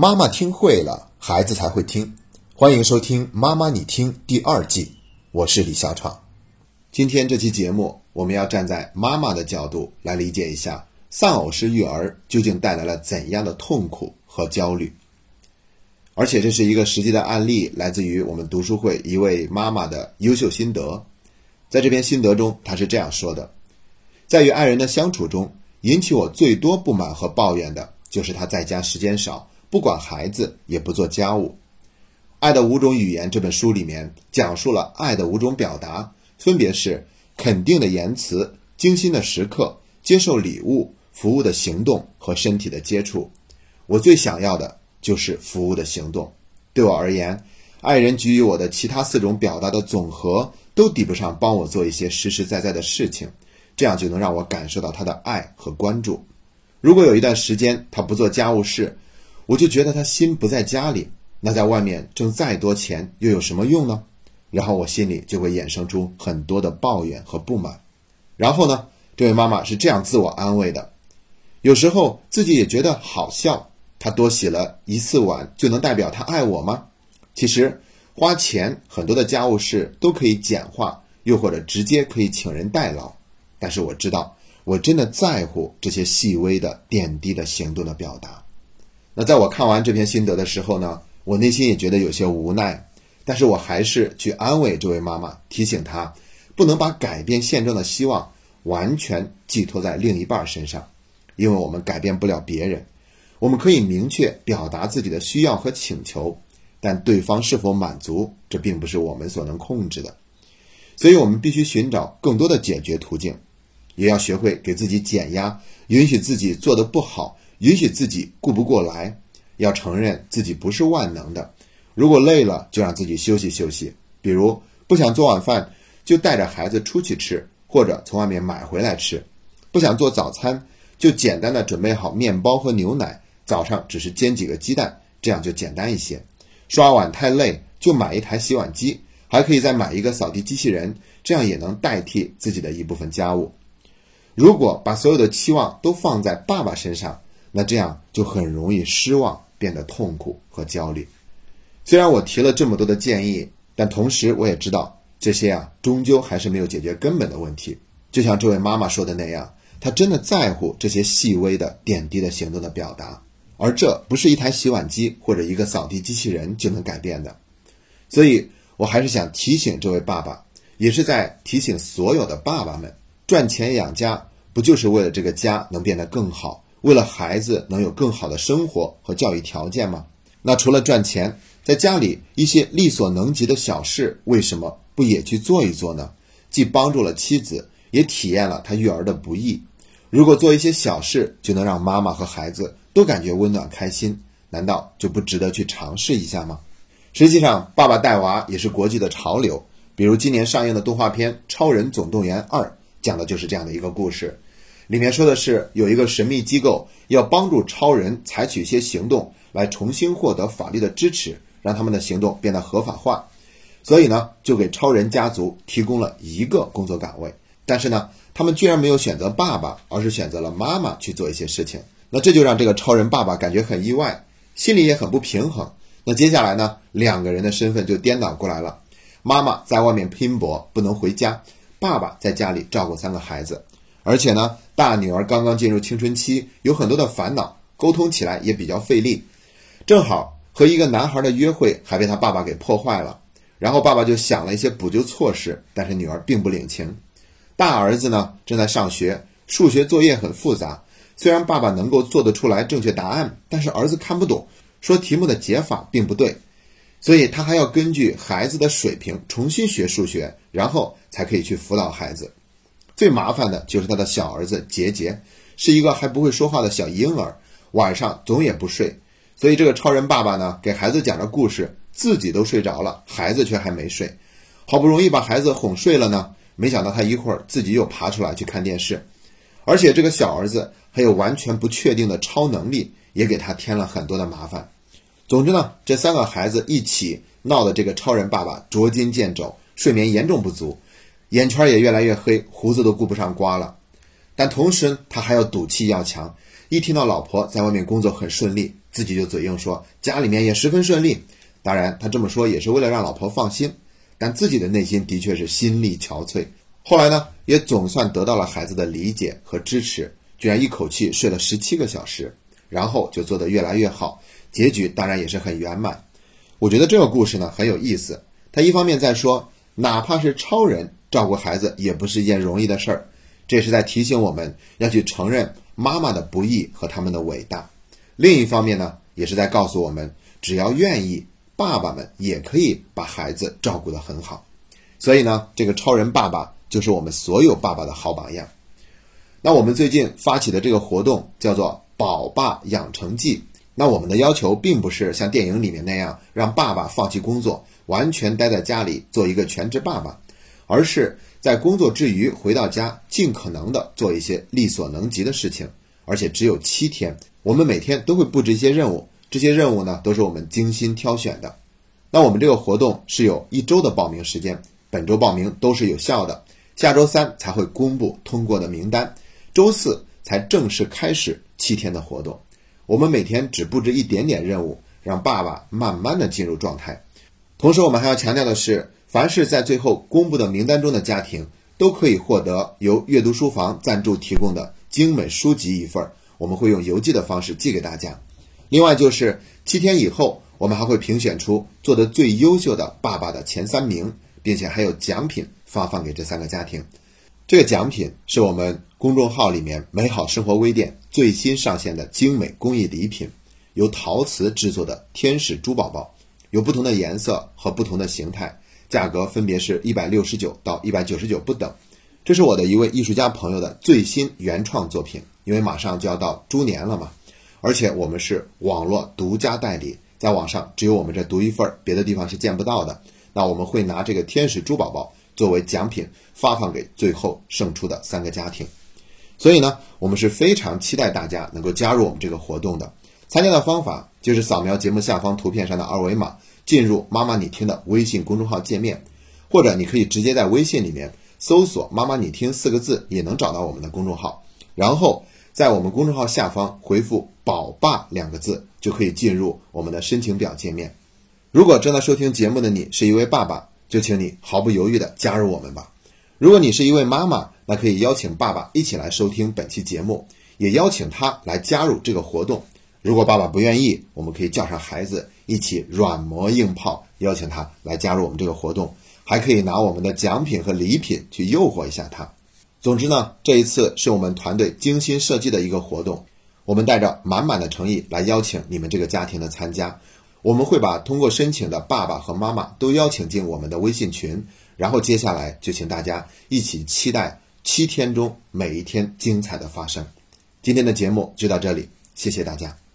妈妈听会了，孩子才会听。欢迎收听《妈妈你听》第二季，我是李小闯。今天这期节目，我们要站在妈妈的角度来理解一下丧偶式育儿究竟带来了怎样的痛苦和焦虑。而且这是一个实际的案例，来自于我们读书会一位妈妈的优秀心得。在这篇心得中，她是这样说的：在与爱人的相处中，引起我最多不满和抱怨的就是他在家时间少。不管孩子，也不做家务。《爱的五种语言》这本书里面讲述了爱的五种表达，分别是肯定的言辞、精心的时刻、接受礼物、服务的行动和身体的接触。我最想要的就是服务的行动。对我而言，爱人给予我的其他四种表达的总和都抵不上帮我做一些实实在在的事情，这样就能让我感受到他的爱和关注。如果有一段时间他不做家务事，我就觉得他心不在家里，那在外面挣再多钱又有什么用呢？然后我心里就会衍生出很多的抱怨和不满。然后呢，这位妈妈是这样自我安慰的：有时候自己也觉得好笑，他多洗了一次碗就能代表他爱我吗？其实花钱很多的家务事都可以简化，又或者直接可以请人代劳。但是我知道，我真的在乎这些细微的点滴的行动的表达。那在我看完这篇心得的时候呢，我内心也觉得有些无奈，但是我还是去安慰这位妈妈，提醒她不能把改变现状的希望完全寄托在另一半身上，因为我们改变不了别人，我们可以明确表达自己的需要和请求，但对方是否满足，这并不是我们所能控制的，所以我们必须寻找更多的解决途径，也要学会给自己减压，允许自己做的不好。允许自己顾不过来，要承认自己不是万能的。如果累了，就让自己休息休息。比如不想做晚饭，就带着孩子出去吃，或者从外面买回来吃。不想做早餐，就简单的准备好面包和牛奶，早上只是煎几个鸡蛋，这样就简单一些。刷碗太累，就买一台洗碗机，还可以再买一个扫地机器人，这样也能代替自己的一部分家务。如果把所有的期望都放在爸爸身上，那这样就很容易失望，变得痛苦和焦虑。虽然我提了这么多的建议，但同时我也知道这些啊，终究还是没有解决根本的问题。就像这位妈妈说的那样，她真的在乎这些细微的点滴的行动的表达，而这不是一台洗碗机或者一个扫地机器人就能改变的。所以我还是想提醒这位爸爸，也是在提醒所有的爸爸们：赚钱养家，不就是为了这个家能变得更好？为了孩子能有更好的生活和教育条件吗？那除了赚钱，在家里一些力所能及的小事，为什么不也去做一做呢？既帮助了妻子，也体验了他育儿的不易。如果做一些小事就能让妈妈和孩子都感觉温暖开心，难道就不值得去尝试一下吗？实际上，爸爸带娃也是国际的潮流。比如今年上映的动画片《超人总动员二》，讲的就是这样的一个故事。里面说的是有一个神秘机构要帮助超人采取一些行动，来重新获得法律的支持，让他们的行动变得合法化。所以呢，就给超人家族提供了一个工作岗位。但是呢，他们居然没有选择爸爸，而是选择了妈妈去做一些事情。那这就让这个超人爸爸感觉很意外，心里也很不平衡。那接下来呢，两个人的身份就颠倒过来了：妈妈在外面拼搏不能回家，爸爸在家里照顾三个孩子。而且呢，大女儿刚刚进入青春期，有很多的烦恼，沟通起来也比较费力。正好和一个男孩的约会还被他爸爸给破坏了，然后爸爸就想了一些补救措施，但是女儿并不领情。大儿子呢正在上学，数学作业很复杂，虽然爸爸能够做得出来正确答案，但是儿子看不懂，说题目的解法并不对，所以他还要根据孩子的水平重新学数学，然后才可以去辅导孩子。最麻烦的就是他的小儿子杰杰，是一个还不会说话的小婴儿，晚上总也不睡，所以这个超人爸爸呢，给孩子讲着故事，自己都睡着了，孩子却还没睡，好不容易把孩子哄睡了呢，没想到他一会儿自己又爬出来去看电视，而且这个小儿子还有完全不确定的超能力，也给他添了很多的麻烦。总之呢，这三个孩子一起闹的这个超人爸爸捉襟见肘，睡眠严重不足。眼圈也越来越黑，胡子都顾不上刮了。但同时他还要赌气要强，一听到老婆在外面工作很顺利，自己就嘴硬说家里面也十分顺利。当然，他这么说也是为了让老婆放心，但自己的内心的确是心力憔悴。后来呢，也总算得到了孩子的理解和支持，居然一口气睡了十七个小时，然后就做得越来越好，结局当然也是很圆满。我觉得这个故事呢很有意思，他一方面在说，哪怕是超人照顾孩子也不是一件容易的事儿，这是在提醒我们要去承认妈妈的不易和他们的伟大；另一方面呢，也是在告诉我们，只要愿意，爸爸们也可以把孩子照顾得很好。所以呢，这个超人爸爸。就是我们所有爸爸的好榜样。那我们最近发起的这个活动叫做“宝爸养成记”。那我们的要求并不是像电影里面那样让爸爸放弃工作，完全待在家里做一个全职爸爸，而是在工作之余回到家，尽可能的做一些力所能及的事情。而且只有七天，我们每天都会布置一些任务，这些任务呢都是我们精心挑选的。那我们这个活动是有一周的报名时间，本周报名都是有效的。下周三才会公布通过的名单，周四才正式开始七天的活动。我们每天只布置一点点任务，让爸爸慢慢的进入状态。同时，我们还要强调的是，凡是在最后公布的名单中的家庭，都可以获得由阅读书房赞助提供的精美书籍一份儿，我们会用邮寄的方式寄给大家。另外，就是七天以后，我们还会评选出做的最优秀的爸爸的前三名，并且还有奖品。发放给这三个家庭，这个奖品是我们公众号里面美好生活微店最新上线的精美工艺礼品，由陶瓷制作的天使猪宝宝，有不同的颜色和不同的形态，价格分别是一百六十九到一百九十九不等。这是我的一位艺术家朋友的最新原创作品，因为马上就要到猪年了嘛，而且我们是网络独家代理，在网上只有我们这独一份儿，别的地方是见不到的。那我们会拿这个天使猪宝宝。作为奖品发放给最后胜出的三个家庭，所以呢，我们是非常期待大家能够加入我们这个活动的。参加的方法就是扫描节目下方图片上的二维码，进入“妈妈你听”的微信公众号界面，或者你可以直接在微信里面搜索“妈妈你听”四个字，也能找到我们的公众号。然后在我们公众号下方回复“宝爸”两个字，就可以进入我们的申请表界面。如果正在收听节目的你是一位爸爸，就请你毫不犹豫地加入我们吧。如果你是一位妈妈，那可以邀请爸爸一起来收听本期节目，也邀请他来加入这个活动。如果爸爸不愿意，我们可以叫上孩子一起软磨硬泡，邀请他来加入我们这个活动，还可以拿我们的奖品和礼品去诱惑一下他。总之呢，这一次是我们团队精心设计的一个活动，我们带着满满的诚意来邀请你们这个家庭的参加。我们会把通过申请的爸爸和妈妈都邀请进我们的微信群，然后接下来就请大家一起期待七天中每一天精彩的发生。今天的节目就到这里，谢谢大家。